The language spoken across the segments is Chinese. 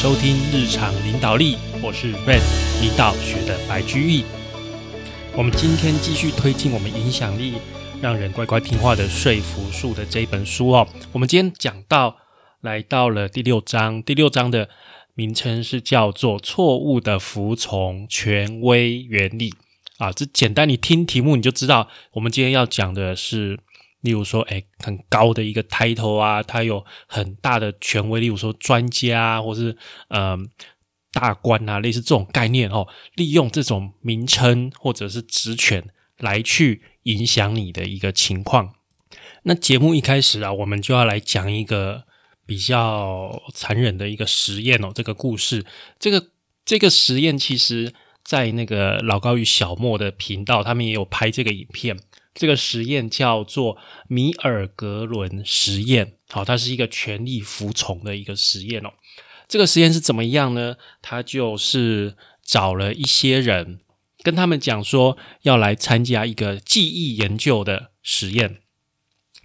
收听日常领导力，我是 Red 领导学的白居易。我们今天继续推进我们影响力，让人乖乖听话的说服术的这一本书哦。我们今天讲到来到了第六章，第六章的名称是叫做“错误的服从权威原理”啊。这简单，你听题目你就知道，我们今天要讲的是。例如说，哎，很高的一个抬头啊，他有很大的权威。例如说，专家啊或是嗯大官啊，类似这种概念哦，利用这种名称或者是职权来去影响你的一个情况。那节目一开始啊，我们就要来讲一个比较残忍的一个实验哦。这个故事，这个这个实验，其实在那个老高与小莫的频道，他们也有拍这个影片。这个实验叫做米尔格伦实验，好，它是一个权力服从的一个实验哦。这个实验是怎么样呢？他就是找了一些人，跟他们讲说要来参加一个记忆研究的实验。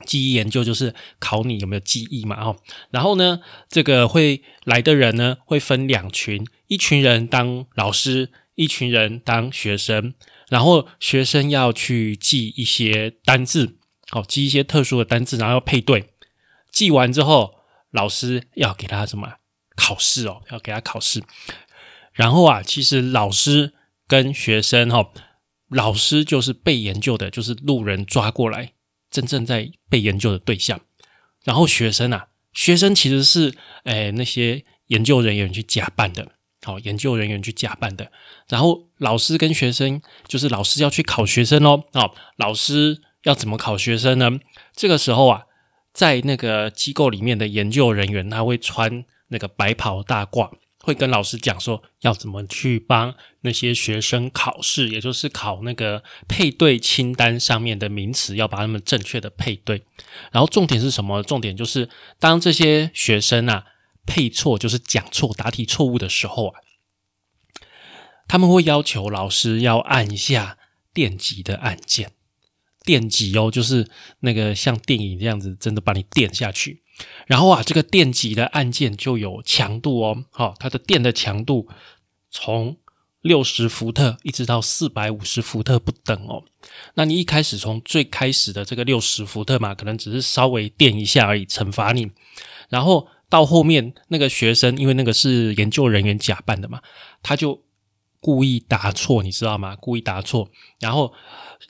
记忆研究就是考你有没有记忆嘛，哦。然后呢，这个会来的人呢会分两群，一群人当老师，一群人当学生。然后学生要去记一些单字，好记一些特殊的单字，然后要配对。记完之后，老师要给他什么考试哦？要给他考试。然后啊，其实老师跟学生哈，老师就是被研究的，就是路人抓过来，真正在被研究的对象。然后学生啊，学生其实是诶那些研究人员去假扮的。好，研究人员去假扮的，然后老师跟学生，就是老师要去考学生哦。好，老师要怎么考学生呢？这个时候啊，在那个机构里面的研究人员，他会穿那个白袍大褂，会跟老师讲说要怎么去帮那些学生考试，也就是考那个配对清单上面的名词，要把他们正确的配对。然后重点是什么？重点就是当这些学生啊。配错就是讲错答题错误的时候啊，他们会要求老师要按一下电击的按键，电击哦，就是那个像电影这样子，真的把你电下去。然后啊，这个电击的按键就有强度哦，好，它的电的强度从六十伏特一直到四百五十伏特不等哦。那你一开始从最开始的这个六十伏特嘛，可能只是稍微电一下而已，惩罚你，然后。到后面那个学生，因为那个是研究人员假扮的嘛，他就故意答错，你知道吗？故意答错，然后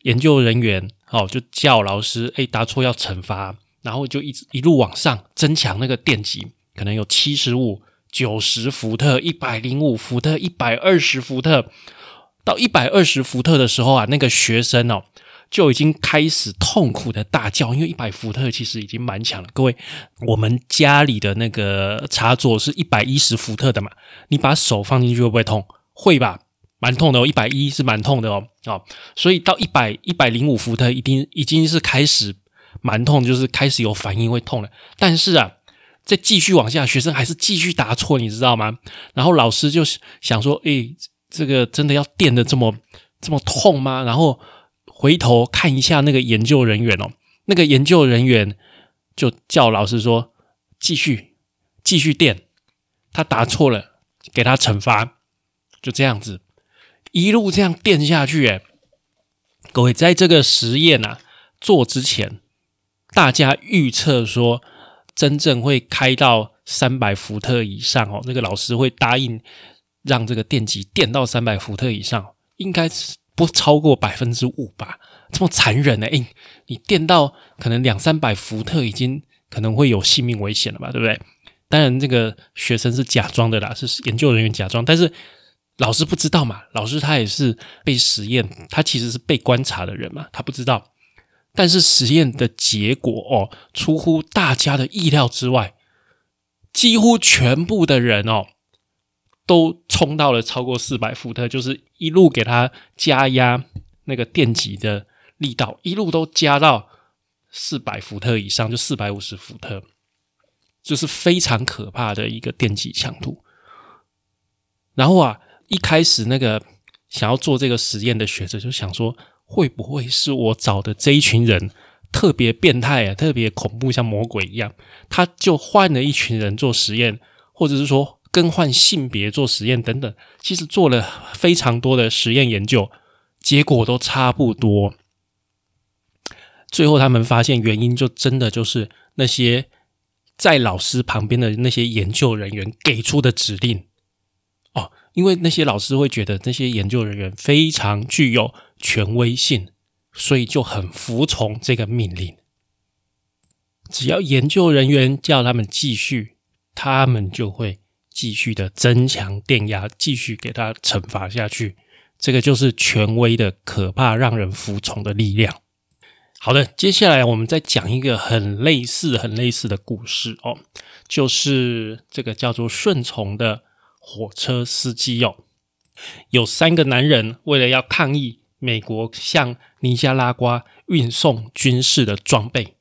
研究人员哦就叫老师，哎，答错要惩罚，然后就一直一路往上增强那个电极，可能有七十五、九十伏特、一百零五伏特、一百二十伏特，到一百二十伏特的时候啊，那个学生哦。就已经开始痛苦的大叫，因为一百伏特其实已经蛮强了。各位，我们家里的那个插座是一百一十伏特的嘛？你把手放进去会不会痛？会吧，蛮痛的哦。一百一是蛮痛的哦。哦，所以到一百一百零五伏特，一定已经是开始蛮痛，就是开始有反应会痛了。但是啊，再继续往下，学生还是继续答错，你知道吗？然后老师就想说：“诶，这个真的要电的这么这么痛吗？”然后。回头看一下那个研究人员哦，那个研究人员就叫老师说：“继续，继续电。”他答错了，给他惩罚。就这样子，一路这样电下去。哎，各位，在这个实验啊做之前，大家预测说，真正会开到三百伏特以上哦。那个老师会答应让这个电极电到三百伏特以上，应该是。不超过百分之五吧，这么残忍呢？诶，你电到可能两三百伏特，已经可能会有性命危险了吧？对不对？当然，这个学生是假装的啦，是研究人员假装，但是老师不知道嘛？老师他也是被实验，他其实是被观察的人嘛，他不知道。但是实验的结果哦，出乎大家的意料之外，几乎全部的人哦。都冲到了超过四百伏特，就是一路给他加压那个电极的力道，一路都加到四百伏特以上，就四百五十伏特，就是非常可怕的一个电极强度。然后啊，一开始那个想要做这个实验的学者就想说，会不会是我找的这一群人特别变态啊，特别恐怖，像魔鬼一样？他就换了一群人做实验，或者是说。更换性别做实验等等，其实做了非常多的实验研究，结果都差不多。最后他们发现原因就真的就是那些在老师旁边的那些研究人员给出的指令，因为那些老师会觉得那些研究人员非常具有权威性，所以就很服从这个命令。只要研究人员叫他们继续，他们就会继续的增强电压，继续给他惩罚下去。这个就是权威的可怕，让人服从的力量。好的，接下来我们再讲一个很类似、很类似的故事哦，就是这个叫做顺从的火车司机哦。有三个男人为了要抗议美国向尼加拉瓜运送军事的装备，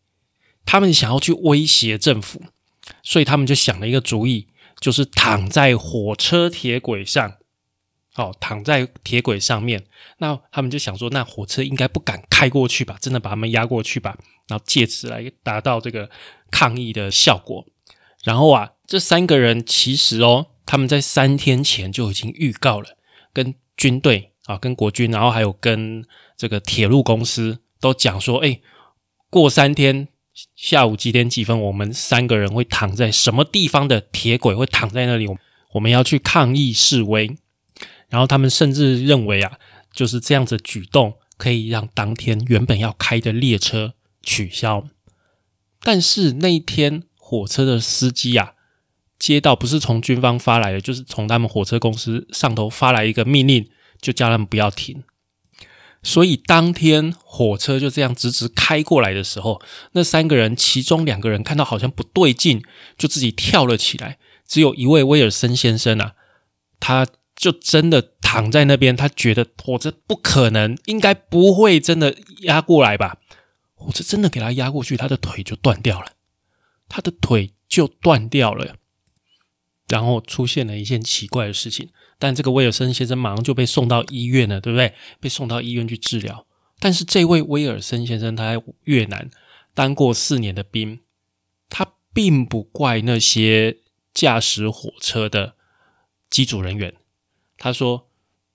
他们想要去威胁政府，所以他们就想了一个主意，就是躺在火车铁轨上。哦，躺在铁轨上面，那他们就想说，那火车应该不敢开过去吧？真的把他们压过去吧？然后借此来达到这个抗议的效果。然后啊，这三个人其实哦，他们在三天前就已经预告了，跟军队啊，跟国军，然后还有跟这个铁路公司都讲说，哎，过三天下午几点几分，我们三个人会躺在什么地方的铁轨，会躺在那里，我们要去抗议示威。然后他们甚至认为啊，就是这样子举动可以让当天原本要开的列车取消。但是那一天火车的司机啊，接到不是从军方发来的，就是从他们火车公司上头发来一个命令，就叫他们不要停。所以当天火车就这样直直开过来的时候，那三个人其中两个人看到好像不对劲，就自己跳了起来。只有一位威尔森先生啊，他。就真的躺在那边，他觉得火车不可能，应该不会真的压过来吧？火车真的给他压过去，他的腿就断掉了，他的腿就断掉了。然后出现了一件奇怪的事情，但这个威尔森先生马上就被送到医院了，对不对？被送到医院去治疗。但是这位威尔森先生他在越南当过四年的兵，他并不怪那些驾驶火车的机组人员。他说：“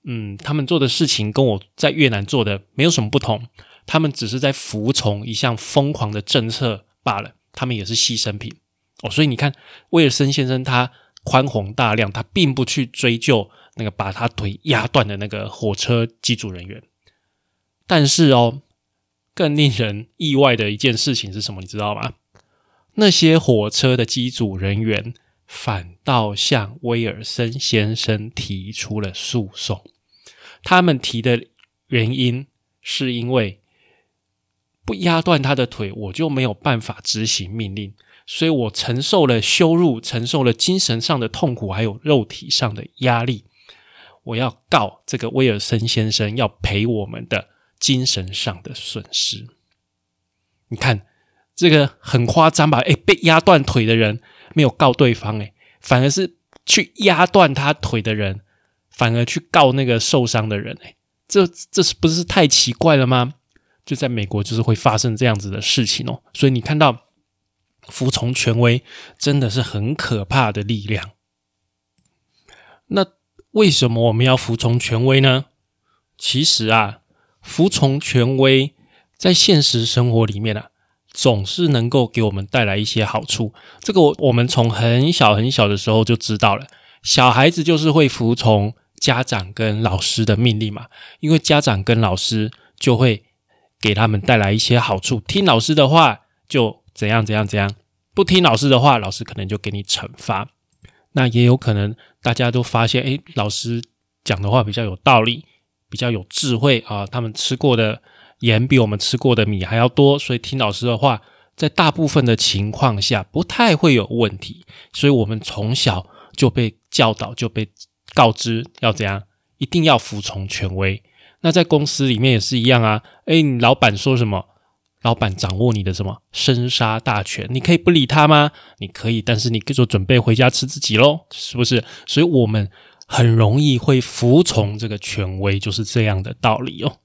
嗯，他们做的事情跟我在越南做的没有什么不同，他们只是在服从一项疯狂的政策罢了。他们也是牺牲品哦。所以你看，威尔森先生他宽宏大量，他并不去追究那个把他腿压断的那个火车机组人员。但是哦，更令人意外的一件事情是什么？你知道吗？那些火车的机组人员。”反倒向威尔森先生提出了诉讼。他们提的原因是因为不压断他的腿，我就没有办法执行命令，所以我承受了羞辱，承受了精神上的痛苦，还有肉体上的压力。我要告这个威尔森先生，要赔我们的精神上的损失。你看这个很夸张吧？诶，被压断腿的人。没有告对方诶，反而是去压断他腿的人，反而去告那个受伤的人诶，这这是不是太奇怪了吗？就在美国就是会发生这样子的事情哦，所以你看到服从权威真的是很可怕的力量。那为什么我们要服从权威呢？其实啊，服从权威在现实生活里面啊。总是能够给我们带来一些好处。这个我我们从很小很小的时候就知道了。小孩子就是会服从家长跟老师的命令嘛，因为家长跟老师就会给他们带来一些好处。听老师的话就怎样怎样怎样，不听老师的话，老师可能就给你惩罚。那也有可能大家都发现，诶，老师讲的话比较有道理，比较有智慧啊。他们吃过的。盐比我们吃过的米还要多，所以听老师的话，在大部分的情况下不太会有问题。所以我们从小就被教导，就被告知要怎样，一定要服从权威。那在公司里面也是一样啊。诶，你老板说什么，老板掌握你的什么生杀大权，你可以不理他吗？你可以，但是你就准备回家吃自己喽，是不是？所以我们很容易会服从这个权威，就是这样的道理哦。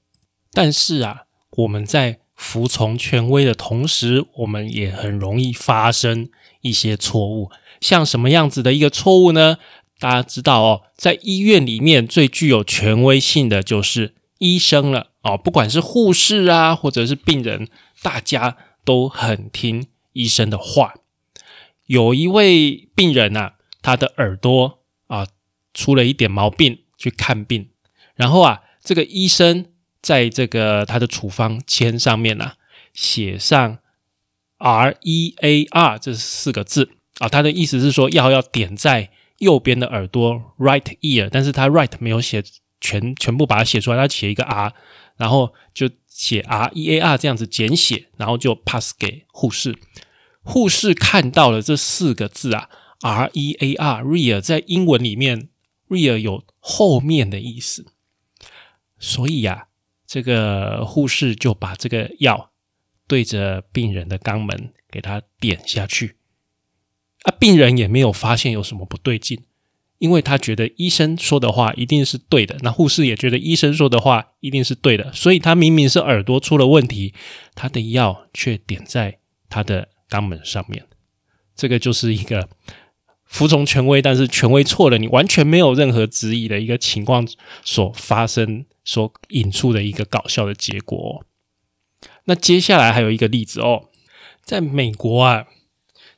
但是啊。我们在服从权威的同时，我们也很容易发生一些错误。像什么样子的一个错误呢？大家知道哦，在医院里面最具有权威性的就是医生了哦，不管是护士啊，或者是病人，大家都很听医生的话。有一位病人啊，他的耳朵啊出了一点毛病，去看病，然后啊，这个医生在这个他的处方签上面呢，写上 R E A R 这四个字啊，他的意思是说药要点在。右边的耳朵，right ear，但是他 right 没有写全全部把它写出来，他写一个 r，然后就写 r e a r 这样子简写，然后就 pass 给护士。护士看到了这四个字啊，r e a r，rear 在英文里面，rear 有后面的意思，所以呀，这个护士就把这个药对着病人的肛门给他点下去。啊，病人也没有发现有什么不对劲，因为他觉得医生说的话一定是对的，那护士也觉得医生说的话一定是对的，所以他明明是耳朵出了问题，他的药却点在他的肛门上面，这个就是一个服从权威，但是权威错了，你完全没有任何质疑的一个情况所发生所引出的一个搞笑的结果。那接下来还有一个例子哦，在美国啊。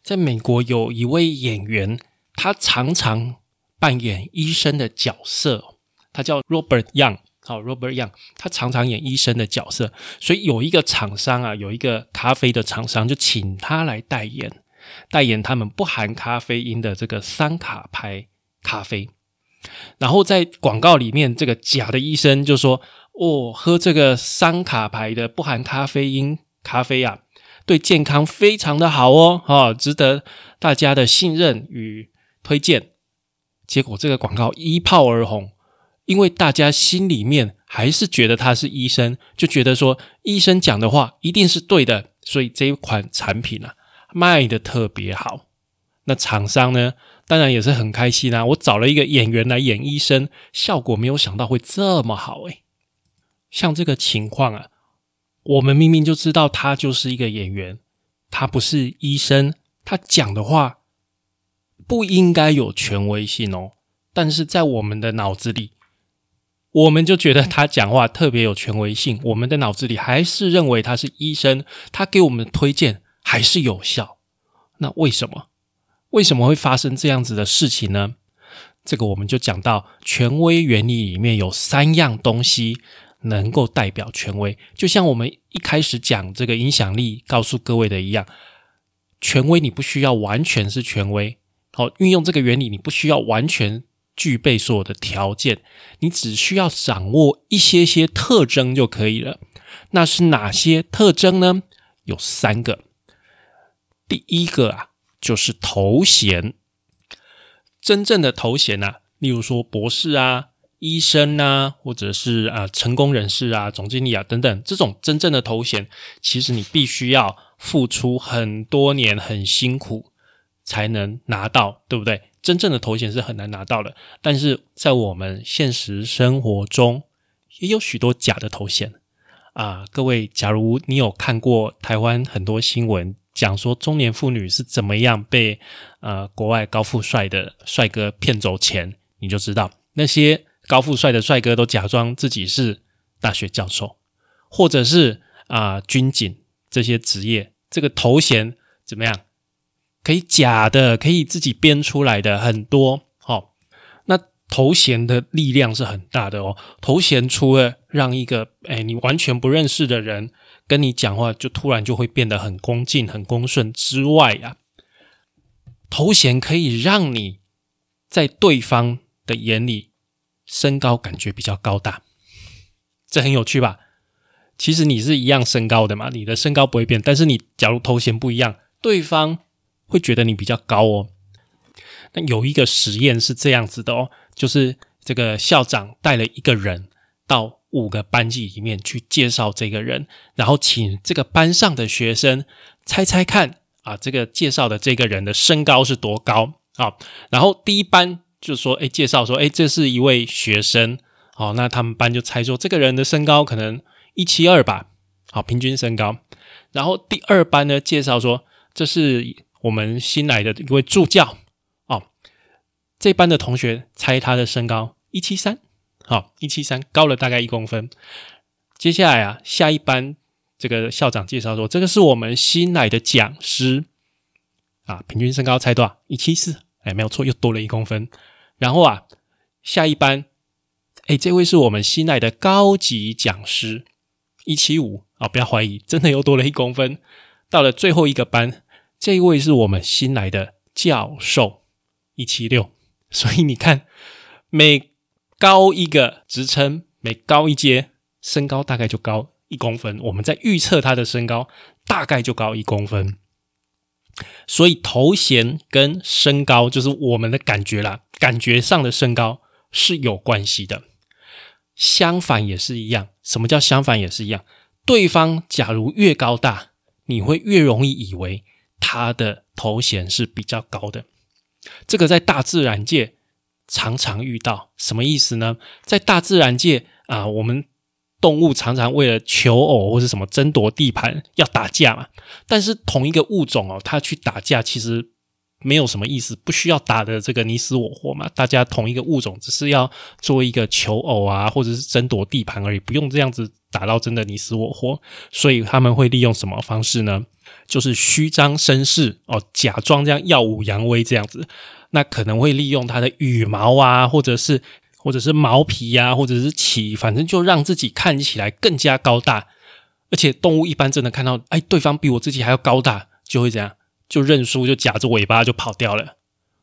在美国有一位演员，他常常扮演医生的角色，他叫 Robert Young。好，Robert Young，他常常演医生的角色，所以有一个厂商啊，有一个咖啡的厂商就请他来代言，代言他们不含咖啡因的这个三卡牌咖啡。然后在广告里面，这个假的医生就说：“哦，喝这个三卡牌的不含咖啡因咖啡啊。”对健康非常的好哦，哈，值得大家的信任与推荐。结果这个广告一炮而红，因为大家心里面还是觉得他是医生，就觉得说医生讲的话一定是对的，所以这一款产品啊卖的特别好。那厂商呢，当然也是很开心啊。我找了一个演员来演医生，效果没有想到会这么好诶。像这个情况啊。我们明明就知道他就是一个演员，他不是医生，他讲的话不应该有权威性哦。但是在我们的脑子里，我们就觉得他讲话特别有权威性，我们的脑子里还是认为他是医生，他给我们的推荐还是有效。那为什么？为什么会发生这样子的事情呢？这个我们就讲到权威原理里面有三样东西。能够代表权威，就像我们一开始讲这个影响力，告诉各位的一样，权威你不需要完全是权威。好，运用这个原理，你不需要完全具备所有的条件，你只需要掌握一些些特征就可以了。那是哪些特征呢？有三个。第一个啊，就是头衔，真正的头衔啊，例如说博士啊。医生啊，或者是啊成功人士啊，总经理啊等等，这种真正的头衔，其实你必须要付出很多年，很辛苦才能拿到，对不对？真正的头衔是很难拿到的。但是在我们现实生活中，也有许多假的头衔啊。各位，假如你有看过台湾很多新闻，讲说中年妇女是怎么样被呃国外高富帅的帅哥骗走钱，你就知道那些。高富帅的帅哥都假装自己是大学教授，或者是啊军警这些职业，这个头衔怎么样？可以假的，可以自己编出来的很多。好，那头衔的力量是很大的哦。头衔除了让一个哎你完全不认识的人跟你讲话，就突然就会变得很恭敬、很恭顺之外呀，头衔可以让你在对方的眼里。身高感觉比较高大，这很有趣吧？其实你是一样身高的嘛，你的身高不会变，但是你假如头衔不一样，对方会觉得你比较高哦。那有一个实验是这样子的哦，就是这个校长带了一个人到五个班级里面去介绍这个人，然后请这个班上的学生猜猜看啊，这个介绍的这个人的身高是多高啊？然后第一班。就说，哎，介绍说，哎，这是一位学生，好，那他们班就猜说，这个人的身高可能一七二吧，好，平均身高。然后第二班呢，介绍说，这是我们新来的一位助教，哦，这班的同学猜他的身高一七三，好，一七三高了大概一公分。接下来啊，下一班这个校长介绍说，这个是我们新来的讲师啊，平均身高猜多少？一七四，哎，没有错，又多了一公分。然后啊，下一班，哎，这位是我们新来的高级讲师，一七五啊，不要怀疑，真的又多了一公分。到了最后一个班，这一位是我们新来的教授，一七六。所以你看，每高一个职称，每高一阶，身高大概就高一公分。我们在预测他的身高，大概就高一公分。所以头衔跟身高，就是我们的感觉啦，感觉上的身高是有关系的。相反也是一样。什么叫相反也是一样？对方假如越高大，你会越容易以为他的头衔是比较高的。这个在大自然界常常遇到，什么意思呢？在大自然界啊，我们动物常常为了求偶或者什么争夺地盘要打架嘛。但是同一个物种哦，它去打架其实没有什么意思，不需要打的这个你死我活嘛。大家同一个物种只是要做一个求偶啊，或者是争夺地盘而已，不用这样子打到真的你死我活。所以他们会利用什么方式呢？就是虚张声势哦，假装这样耀武扬威这样子，那可能会利用它的羽毛啊，或者是或者是毛皮呀，或者是鳍，反正就让自己看起来更加高大。而且动物一般真的看到，哎，对方比我自己还要高大，就会这样就认输，就夹着尾巴就跑掉了。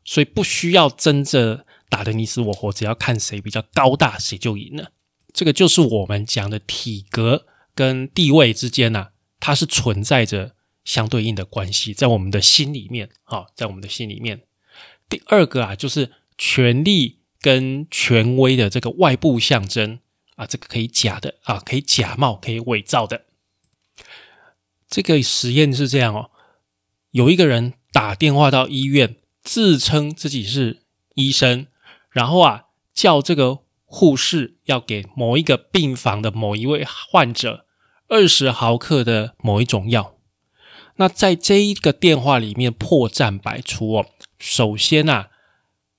所以不需要争着打得你死我活，只要看谁比较高大，谁就赢了。这个就是我们讲的体格跟地位之间呐，它是存在着。相对应的关系在我们的心里面，啊，在我们的心里面。第二个啊，就是权力跟权威的这个外部象征啊，这个可以假的啊，可以假冒，可以伪造的。这个实验是这样哦，有一个人打电话到医院，自称自己是医生，然后啊，叫这个护士要给某一个病房的某一位患者二十毫克的某一种药。那在这一个电话里面破绽百出哦。首先啊，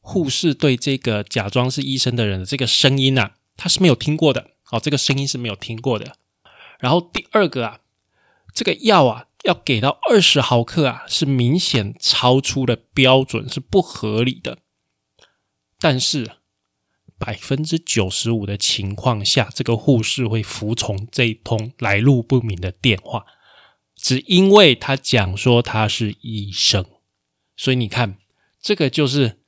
护士对这个假装是医生的人的这个声音啊，他是没有听过的。哦，这个声音是没有听过的。然后第二个啊，这个药啊要给到二十毫克啊，是明显超出了标准，是不合理的。但是百分之九十五的情况下，这个护士会服从这一通来路不明的电话。只因为他讲说他是医生，所以你看，这个就是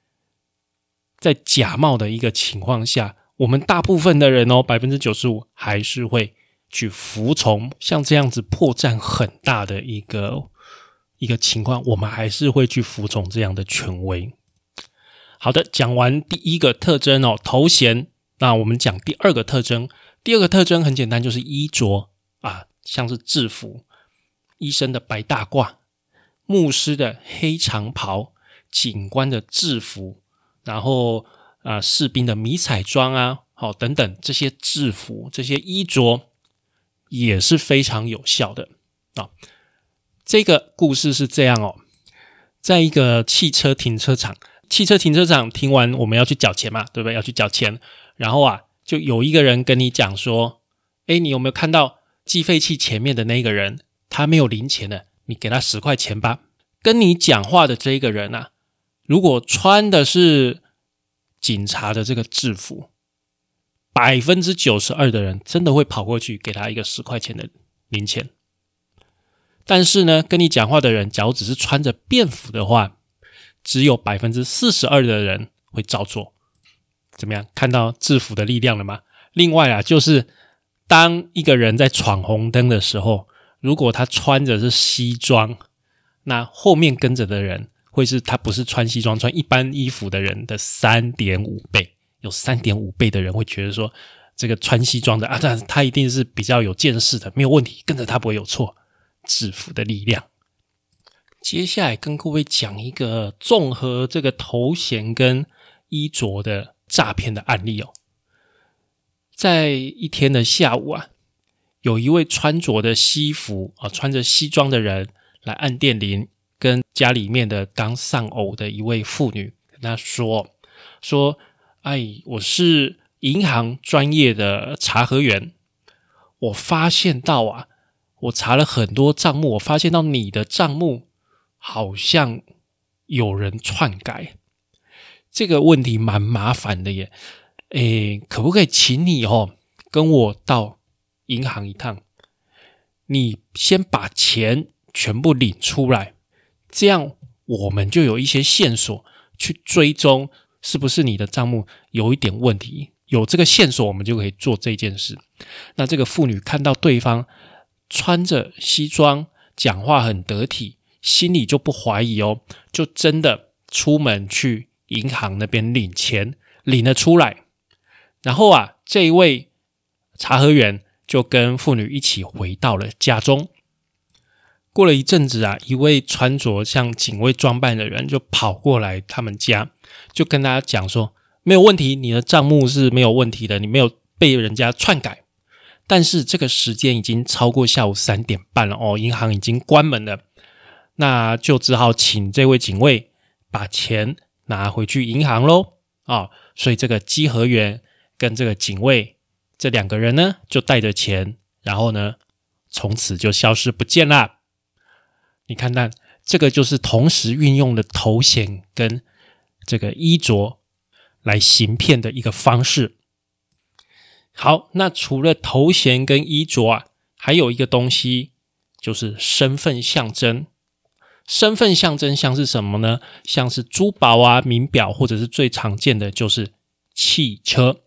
在假冒的一个情况下，我们大部分的人哦，百分之九十五还是会去服从像这样子破绽很大的一个一个情况，我们还是会去服从这样的权威。好的，讲完第一个特征哦，头衔，那我们讲第二个特征。第二个特征很简单，就是衣着啊，像是制服。医生的白大褂，牧师的黑长袍，警官的制服，然后啊，士兵的迷彩装啊，好等等这些制服，这些衣着也是非常有效的啊。这个故事是这样哦，在一个汽车停车场，汽车停车场停完我们要去缴钱嘛，对不对？要去缴钱，然后啊，就有一个人跟你讲说：“哎，你有没有看到计费器前面的那个人？”他没有零钱的，你给他十块钱吧。跟你讲话的这个人啊，如果穿的是警察的这个制服，百分之九十二的人真的会跑过去给他一个十块钱的零钱。但是呢，跟你讲话的人，假如只是穿着便服的话，只有百分之四十二的人会照做。怎么样？看到制服的力量了吗？另外啊，就是当一个人在闯红灯的时候。如果他穿着是西装，那后面跟着的人会是他不是穿西装穿一般衣服的人的三点五倍，有三点五倍的人会觉得说这个穿西装的啊，他他一定是比较有见识的，没有问题，跟着他不会有错。制服的力量。接下来跟各位讲一个综合这个头衔跟衣着的诈骗的案例哦，在一天的下午啊。有一位穿着的西服啊，穿着西装的人来按电铃，跟家里面的刚丧偶的一位妇女跟他说：“说：“哎，我是银行专业的查核员，我发现到啊，我查了很多账目，我发现到你的账目好像有人篡改，这个问题蛮麻烦的耶。哎，可不可以请你哦，跟我到银行一趟？你先把钱全部领出来，这样我们就有一些线索去追踪。”是不是你的账目有一点问题？有这个线索，我们就可以做这件事。那这个妇女看到对方穿着西装，讲话很得体，心里就不怀疑哦，就真的出门去银行那边领钱，领了出来。然后啊，这一位查核员就跟妇女一起回到了家中。过了一阵子啊，一位穿着像警卫装扮的人就跑过来他们家。就跟大家讲说，没有问题，你的账目是没有问题的，你没有被人家篡改。但是这个时间已经超过下午三点半了哦，银行已经关门了，那就只好请这位警卫把钱拿回去银行喽啊。所以这个稽核员跟这个警卫这两个人呢，就带着钱，然后呢，从此就消失不见了。你看看，这个就是同时运用的头衔跟。这个衣着来行骗的一个方式。好，那除了头衔跟衣着啊，还有一个东西就是身份象征。身份象征像是什么呢？像是珠宝啊、名表，或者是最常见的就是汽车。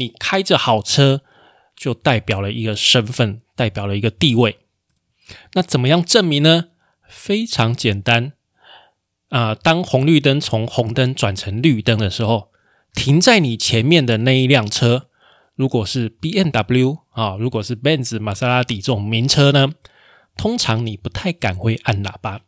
你开着好车，就代表了一个身份，代表了一个地位。那怎么样证明呢？非常简单。啊，当红绿灯从红灯转成绿灯的时候，停在你前面的那一辆车，如果是 B M W 啊，如果是 Benz、玛莎拉蒂这种名车呢，通常你不太敢会按喇叭。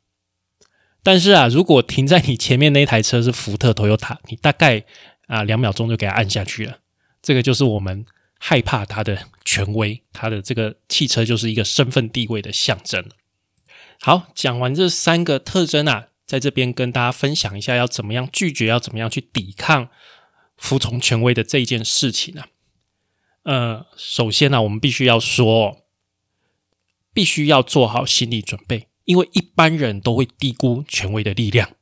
但是啊，如果停在你前面那台车是福特、Toyota，你大概啊两秒钟就给它按下去了。这个就是我们害怕它的权威，它的这个汽车就是一个身份地位的象征。好，讲完这三个特征啊。在这边跟大家分享一下，要怎么样拒绝，要怎么样去抵抗服从权威的这一件事情呢？呃，首先呢，我们必须要说，必须要做好心理准备，因为一般人都会低估权威的力量，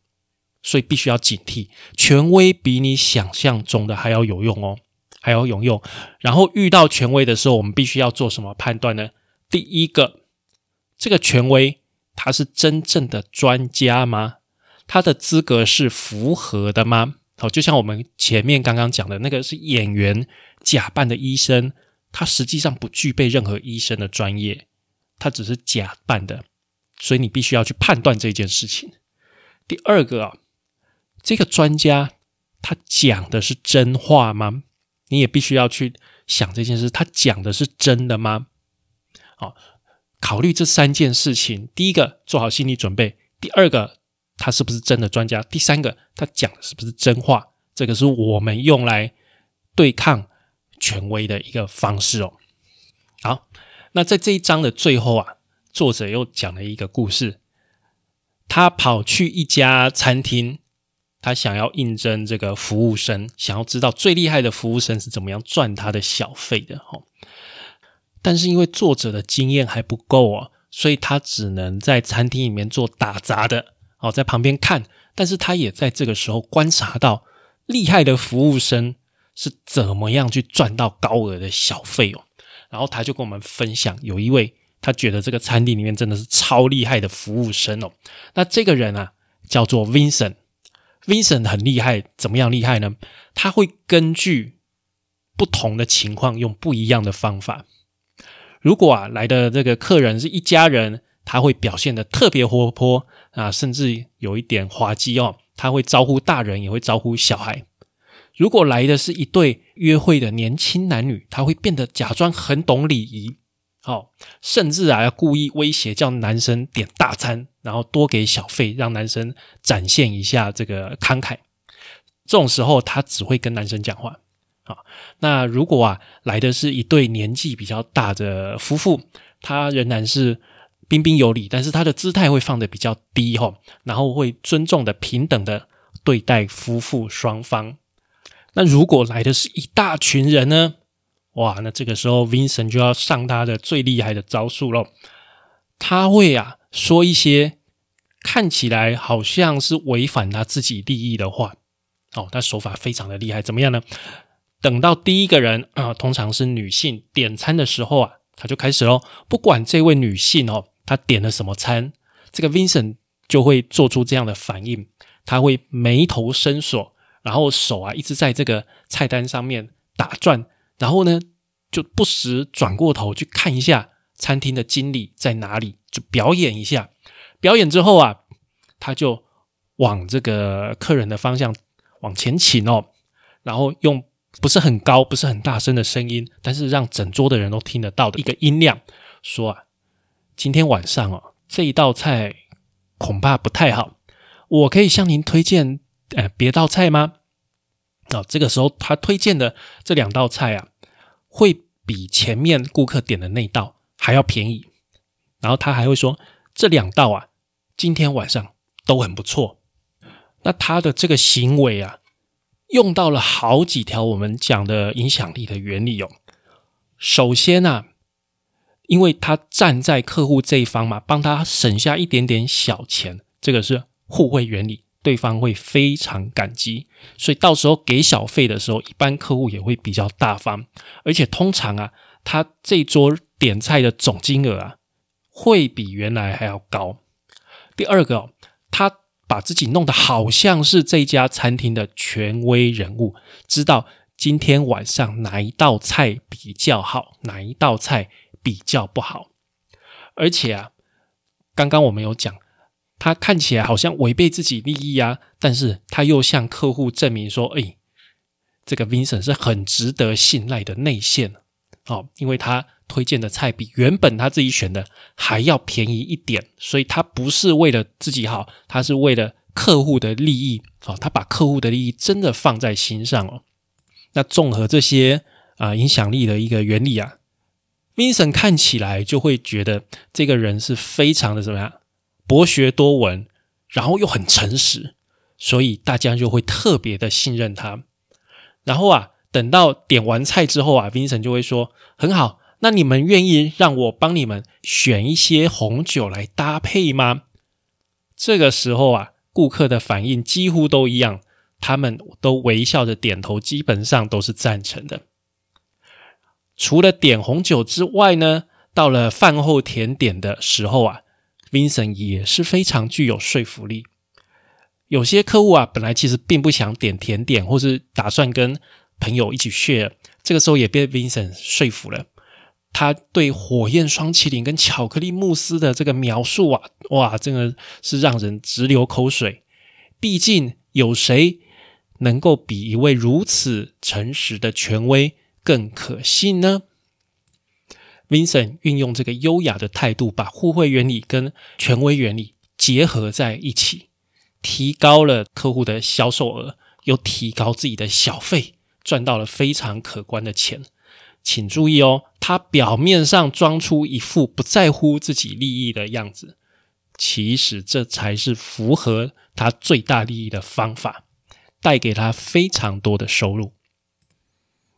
所以必须要警惕，权威比你想象中的还要有用哦，还要有用。然后遇到权威的时候，我们必须要做什么判断呢？第一个，这个权威他是真正的专家吗？他的资格是符合的吗？好，就像我们前面刚刚讲的那个是演员假扮的医生，他实际上不具备任何医生的专业，他只是假扮的，所以你必须要去判断这件事情。第二个，这个专家他讲的是真话吗？你也必须要去想这件事，他讲的是真的吗？好，考虑这三件事情，第一个做好心理准备，第二个。他是不是真的专家？第三个，他讲的是不是真话？这个是我们用来对抗权威的一个方式哦。好，那在这一章的最后啊，作者又讲了一个故事。他跑去一家餐厅，他想要应征这个服务生，想要知道最厉害的服务生是怎么样赚他的小费的哈。但是因为作者的经验还不够啊，所以他只能在餐厅里面做打杂的。哦，在旁边看，但是他也在这个时候观察到厉害的服务生是怎么样去赚到高额的小费哦。然后他就跟我们分享，有一位他觉得这个餐厅里面真的是超厉害的服务生哦。那这个人啊叫做 Vincent Vincent 很厉害，怎么样厉害呢？他会根据不同的情况用不一样的方法。如果啊来的这个客人是一家人。他会表现的特别活泼啊，甚至有一点滑稽哦。他会招呼大人，也会招呼小孩。如果来的是一对约会的年轻男女，他会变得假装很懂礼仪，好，甚至啊要故意威胁叫男生点大餐，然后多给小费，让男生展现一下这个慷慨。这种时候，他只会跟男生讲话。好，那如果啊来的是一对年纪比较大的夫妇，他仍然是。彬彬有礼，但是他的姿态会放的比较低哈，然后会尊重的、平等的对待夫妇双方那如果来的是一大群人呢？哇，那这个时候 Vincent 就要上他的最厉害的招数喽。他会啊说一些看起来好像是违反他自己利益的话。哦，他手法非常的厉害，怎么样呢？等到第一个人啊，通常是女性点餐的时候啊，他就开始喽。不管这位女性哦，她点了什么餐，这个 Vincent 就会做出这样的反应。他会眉头深锁，然后手啊一直在这个菜单上面打转，然后呢就不时转过头去看一下餐厅的经理在哪里，就表演一下。表演之后啊，他就往这个客人的方向往前请哦，然后用不是很高、不是很大声的声音，但是让整桌的人都听得到的一个音量说啊，今天晚上哦这一道菜恐怕不太好。我可以向您推荐，呃，别道菜吗？哦，这个时候他推荐的这两道菜啊，会比前面顾客点的那道还要便宜。然后他还会说，这两道啊，今天晚上都很不错。那他的这个行为啊，用到了好几条我们讲的影响力的原理哦。首先啊，因为他站在客户这一方嘛，帮他省下一点点小钱，这个是。互惠原理，对方会非常感激，所以到时候给小费的时候，一般客户也会比较大方，而且通常啊，他这桌点菜的总金额啊，会比原来还要高。第二个，他把自己弄得好像是这家餐厅的权威人物，知道今天晚上哪一道菜比较好，哪一道菜比较不好，而且啊，刚刚我们有讲。他看起来好像违背自己利益啊，但是他又向客户证明说：“哎，这个 Vincent 是很值得信赖的内线哦，因为他推荐的菜比原本他自己选的还要便宜一点，所以他不是为了自己好，他是为了客户的利益哦，他把客户的利益真的放在心上哦。那综合这些啊影响力的一个原理啊，Vincent 看起来就会觉得这个人是非常的怎么样？”博学多闻，然后又很诚实，所以大家就会特别的信任他。然后啊，等到点完菜之后啊，Vincent 就会说：“很好，那你们愿意让我帮你们选一些红酒来搭配吗？”这个时候啊，顾客的反应几乎都一样，他们都微笑着点头，基本上都是赞成的。除了点红酒之外呢，到了饭后甜点的时候啊。Vincent 也是非常具有说服力。有些客户啊，本来其实并不想点甜点，或是打算跟朋友一起 share，这个时候也被 Vincent 说服了。他对火焰双麒麟跟巧克力慕斯的这个描述啊，哇，真的是让人直流口水。毕竟有谁能够比一位如此诚实的权威更可信呢？Vincent 运用这个优雅的态度，把互惠原理跟权威原理结合在一起，提高了客户的销售额，又提高自己的小费，赚到了非常可观的钱。请注意哦，他表面上装出一副不在乎自己利益的样子，其实这才是符合他最大利益的方法，带给他非常多的收入。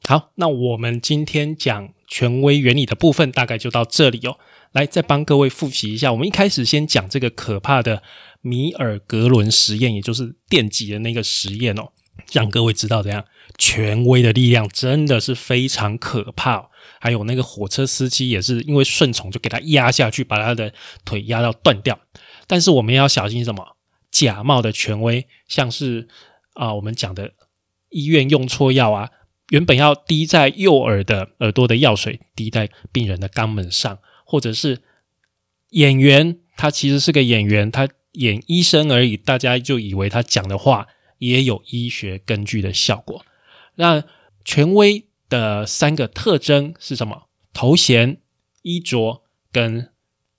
好，那我们今天讲。权威原理的部分大概就到这里哦。来，再帮各位复习一下。我们一开始先讲这个可怕的米尔格伦实验，也就是电极的那个实验哦，让各位知道怎样权威的力量真的是非常可怕。还有那个火车司机也是因为顺从就给他压下去，把他的腿压到断掉。但是我们要小心什么？假冒的权威，像是啊，我们讲的医院用错药啊。原本要滴在右耳的耳朵的药水滴在病人的肛门上，或者是演员，他其实是个演员，他演医生而已，大家就以为他讲的话也有医学根据的效果。那权威的三个特征是什么？头衔、衣着跟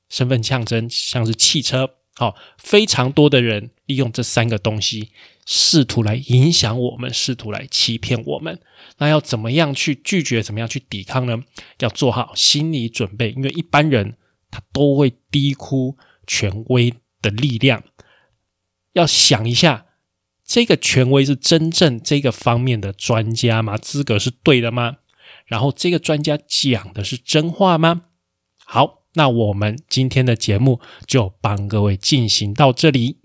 身份象征，像是汽车。好，非常多的人利用这三个东西，试图来影响我们，试图来欺骗我们。那要怎么样去拒绝？怎么样去抵抗呢？要做好心理准备，因为一般人他都会低估权威的力量。要想一下，这个权威是真正这个方面的专家吗？资格是对的吗？然后这个专家讲的是真话吗？好，那我们今天的节目就帮各位进行到这里。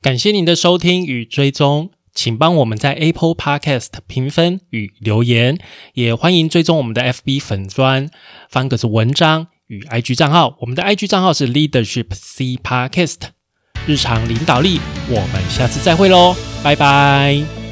感谢您的收听与追踪，请帮我们在 Apple Podcast 评分与留言，也欢迎追踪我们的 FB 粉砖方格子文章与 IG 账号。我们的 IG 账号是 Leadership C Podcast，日常领导力。我们下次再会喽，拜拜。